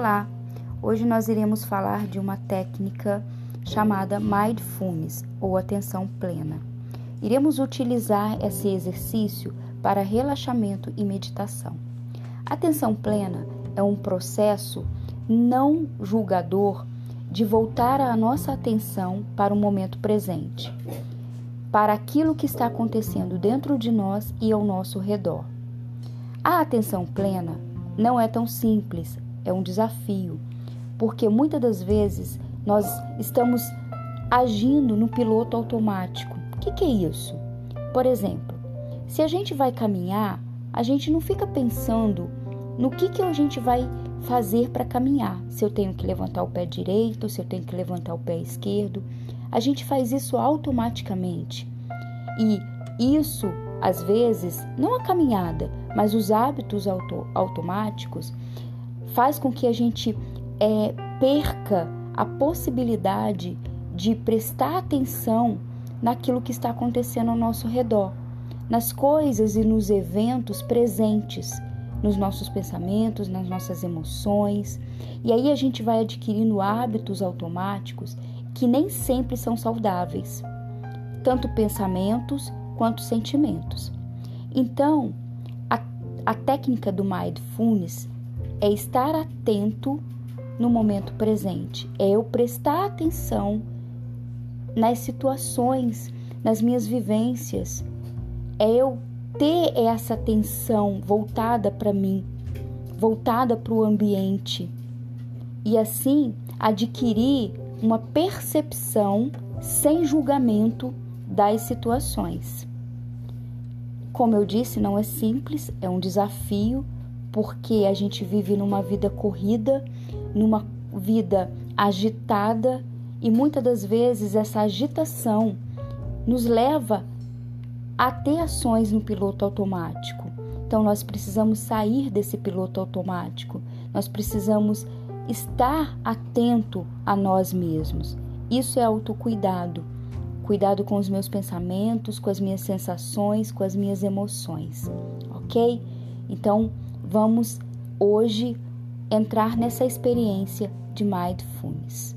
Olá! Hoje nós iremos falar de uma técnica chamada Mindfulness ou atenção plena. Iremos utilizar esse exercício para relaxamento e meditação. Atenção plena é um processo não julgador de voltar a nossa atenção para o momento presente, para aquilo que está acontecendo dentro de nós e ao nosso redor. A atenção plena não é tão simples é um desafio, porque muitas das vezes nós estamos agindo no piloto automático. O que, que é isso? Por exemplo, se a gente vai caminhar, a gente não fica pensando no que, que a gente vai fazer para caminhar. Se eu tenho que levantar o pé direito, se eu tenho que levantar o pé esquerdo. A gente faz isso automaticamente. E isso, às vezes, não a caminhada, mas os hábitos auto automáticos, faz com que a gente é, perca a possibilidade de prestar atenção naquilo que está acontecendo ao nosso redor, nas coisas e nos eventos presentes, nos nossos pensamentos, nas nossas emoções. E aí a gente vai adquirindo hábitos automáticos que nem sempre são saudáveis, tanto pensamentos quanto sentimentos. Então, a, a técnica do mindfulness é estar atento no momento presente, é eu prestar atenção nas situações, nas minhas vivências, é eu ter essa atenção voltada para mim, voltada para o ambiente e assim adquirir uma percepção sem julgamento das situações. Como eu disse, não é simples, é um desafio porque a gente vive numa vida corrida, numa vida agitada e muitas das vezes essa agitação nos leva a ter ações no piloto automático. Então nós precisamos sair desse piloto automático. Nós precisamos estar atento a nós mesmos. Isso é autocuidado. Cuidado com os meus pensamentos, com as minhas sensações, com as minhas emoções, ok? Então, Vamos hoje entrar nessa experiência de mindfulness.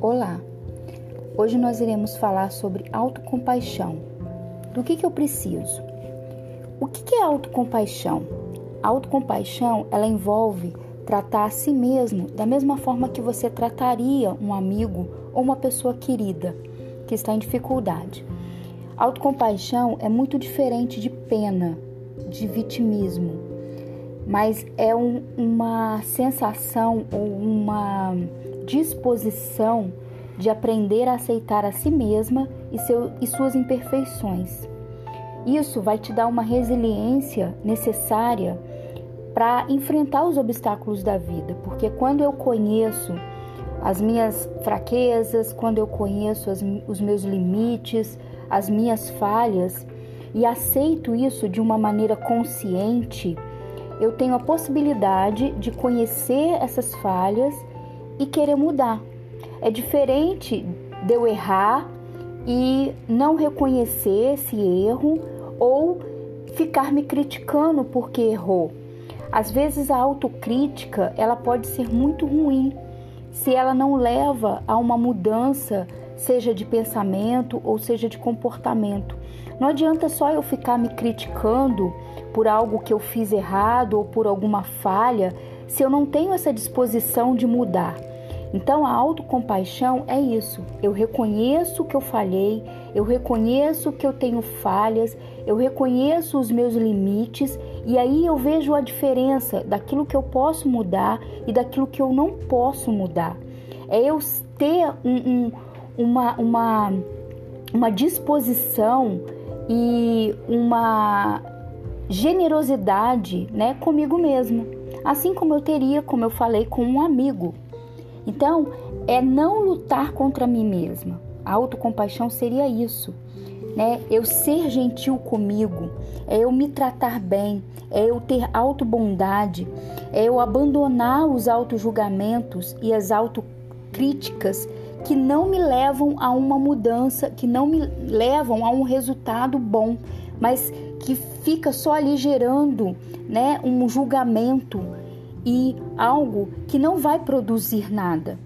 Olá! Hoje nós iremos falar sobre autocompaixão. Do que, que eu preciso? O que, que é autocompaixão? A autocompaixão ela envolve tratar a si mesmo da mesma forma que você trataria um amigo ou uma pessoa querida que está em dificuldade. Autocompaixão é muito diferente de pena, de vitimismo, mas é um, uma sensação ou uma disposição de aprender a aceitar a si mesma e, seu, e suas imperfeições. Isso vai te dar uma resiliência necessária para enfrentar os obstáculos da vida, porque quando eu conheço as minhas fraquezas, quando eu conheço as, os meus limites, as minhas falhas e aceito isso de uma maneira consciente, eu tenho a possibilidade de conhecer essas falhas e querer mudar. É diferente de eu errar e não reconhecer esse erro ou ficar me criticando porque errou. Às vezes a autocrítica, ela pode ser muito ruim se ela não leva a uma mudança, seja de pensamento ou seja de comportamento. Não adianta só eu ficar me criticando por algo que eu fiz errado ou por alguma falha, se eu não tenho essa disposição de mudar. Então a autocompaixão é isso. Eu reconheço que eu falhei, eu reconheço que eu tenho falhas, eu reconheço os meus limites e aí eu vejo a diferença daquilo que eu posso mudar e daquilo que eu não posso mudar. É eu ter um, um, uma, uma, uma disposição e uma generosidade né, comigo mesmo. Assim como eu teria, como eu falei, com um amigo. Então, é não lutar contra mim mesma. A autocompaixão seria isso, né? Eu ser gentil comigo, é eu me tratar bem, é eu ter autobondade, é eu abandonar os autojulgamentos e as auto críticas que não me levam a uma mudança, que não me levam a um resultado bom, mas que fica só ali gerando, né, um julgamento e algo que não vai produzir nada.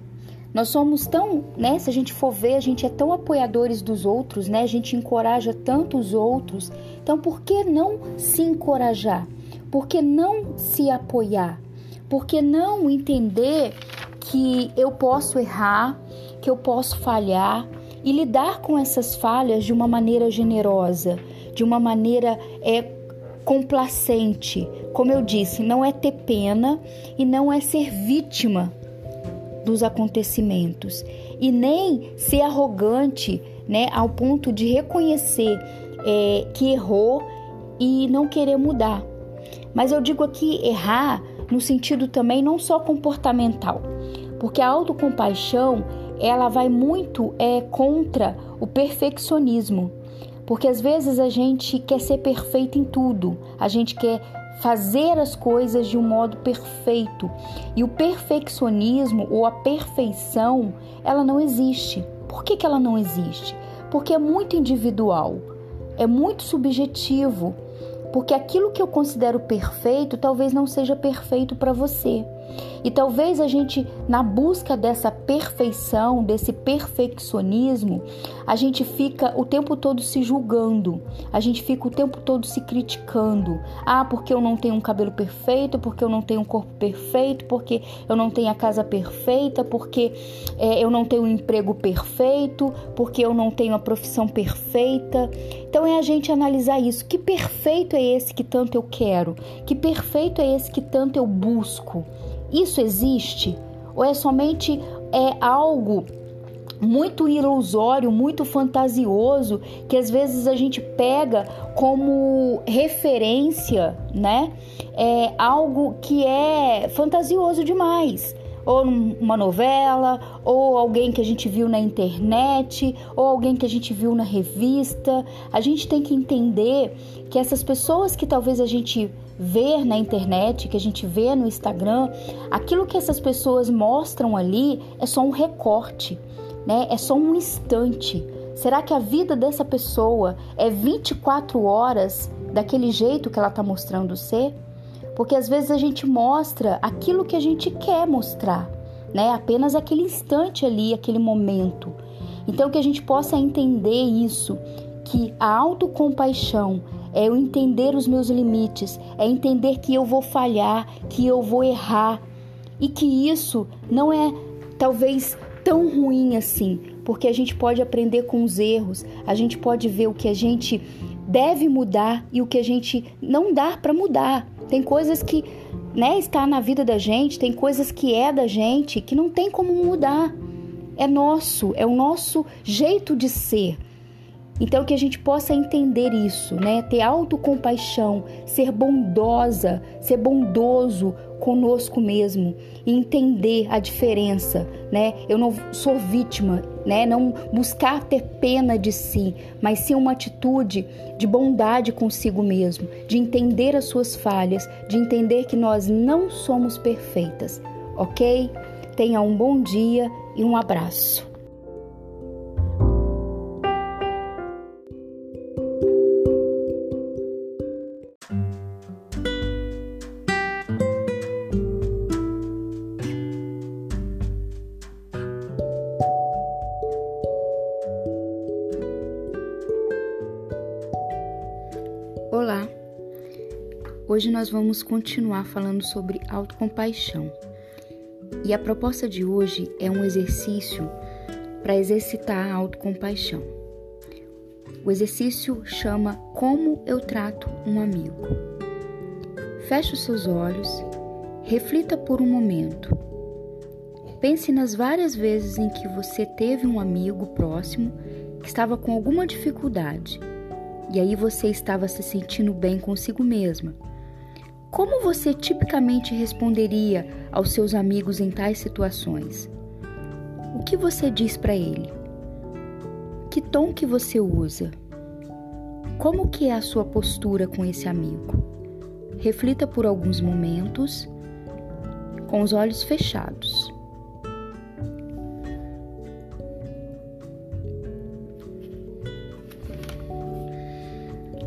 Nós somos tão, né, se a gente for ver, a gente é tão apoiadores dos outros, né? A gente encoraja tanto os outros. Então, por que não se encorajar? Por que não se apoiar? Por que não entender que eu posso errar, que eu posso falhar e lidar com essas falhas de uma maneira generosa, de uma maneira é, complacente? Como eu disse, não é ter pena e não é ser vítima dos acontecimentos. E nem ser arrogante, né, ao ponto de reconhecer é, que errou e não querer mudar. Mas eu digo aqui errar no sentido também não só comportamental, porque a autocompaixão ela vai muito é contra o perfeccionismo, porque às vezes a gente quer ser perfeito em tudo, a gente quer fazer as coisas de um modo perfeito. E o perfeccionismo ou a perfeição, ela não existe. Por que, que ela não existe? Porque é muito individual, é muito subjetivo. Porque aquilo que eu considero perfeito talvez não seja perfeito para você. E talvez a gente, na busca dessa perfeição, desse perfeccionismo, a gente fica o tempo todo se julgando, a gente fica o tempo todo se criticando. Ah, porque eu não tenho um cabelo perfeito, porque eu não tenho um corpo perfeito, porque eu não tenho a casa perfeita, porque é, eu não tenho um emprego perfeito, porque eu não tenho a profissão perfeita. Então é a gente analisar isso. Que perfeito é esse que tanto eu quero? Que perfeito é esse que tanto eu busco? Isso existe? Ou é somente é algo muito ilusório, muito fantasioso, que às vezes a gente pega como referência, né? É algo que é fantasioso demais. Ou uma novela, ou alguém que a gente viu na internet, ou alguém que a gente viu na revista. A gente tem que entender que essas pessoas que talvez a gente ver na internet, que a gente vê no Instagram, aquilo que essas pessoas mostram ali é só um recorte, né? É só um instante. Será que a vida dessa pessoa é 24 horas daquele jeito que ela está mostrando ser? Porque às vezes a gente mostra aquilo que a gente quer mostrar, né? Apenas aquele instante ali, aquele momento. Então que a gente possa entender isso, que a autocompaixão é eu entender os meus limites, é entender que eu vou falhar, que eu vou errar e que isso não é talvez tão ruim assim, porque a gente pode aprender com os erros, a gente pode ver o que a gente deve mudar e o que a gente não dá para mudar. Tem coisas que, né, está na vida da gente, tem coisas que é da gente que não tem como mudar. É nosso, é o nosso jeito de ser. Então que a gente possa entender isso, né? Ter autocompaixão, ser bondosa, ser bondoso conosco mesmo e entender a diferença, né? Eu não sou vítima, né? Não buscar ter pena de si, mas sim uma atitude de bondade consigo mesmo, de entender as suas falhas, de entender que nós não somos perfeitas, ok? Tenha um bom dia e um abraço. Hoje nós vamos continuar falando sobre autocompaixão. E a proposta de hoje é um exercício para exercitar a autocompaixão. O exercício chama Como eu trato um amigo. Feche os seus olhos, reflita por um momento. Pense nas várias vezes em que você teve um amigo próximo que estava com alguma dificuldade e aí você estava se sentindo bem consigo mesma. Como você tipicamente responderia aos seus amigos em tais situações? O que você diz para ele? Que tom que você usa? Como que é a sua postura com esse amigo? Reflita por alguns momentos com os olhos fechados.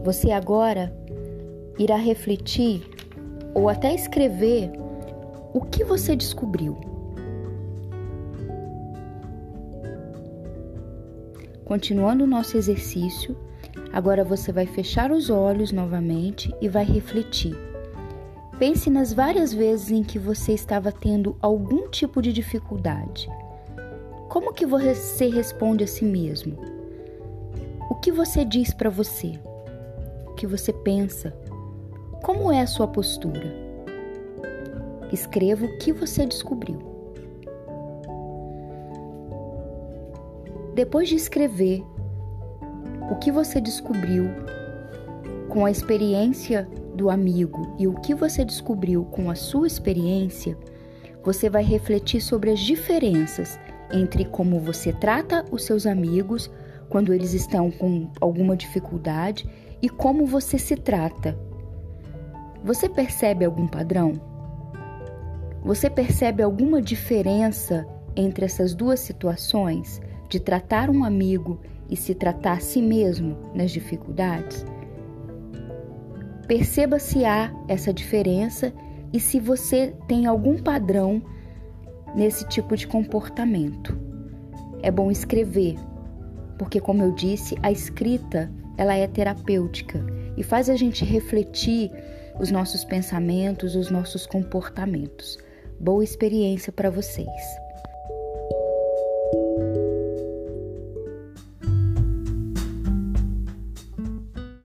Você agora irá refletir ou até escrever o que você descobriu. Continuando o nosso exercício, agora você vai fechar os olhos novamente e vai refletir. Pense nas várias vezes em que você estava tendo algum tipo de dificuldade. Como que você responde a si mesmo? O que você diz para você? O que você pensa? Como é a sua postura? Escreva o que você descobriu. Depois de escrever o que você descobriu com a experiência do amigo e o que você descobriu com a sua experiência, você vai refletir sobre as diferenças entre como você trata os seus amigos quando eles estão com alguma dificuldade e como você se trata você percebe algum padrão? Você percebe alguma diferença entre essas duas situações de tratar um amigo e se tratar a si mesmo nas dificuldades? Perceba se há essa diferença e se você tem algum padrão nesse tipo de comportamento. É bom escrever, porque como eu disse, a escrita ela é terapêutica e faz a gente refletir os nossos pensamentos, os nossos comportamentos. Boa experiência para vocês!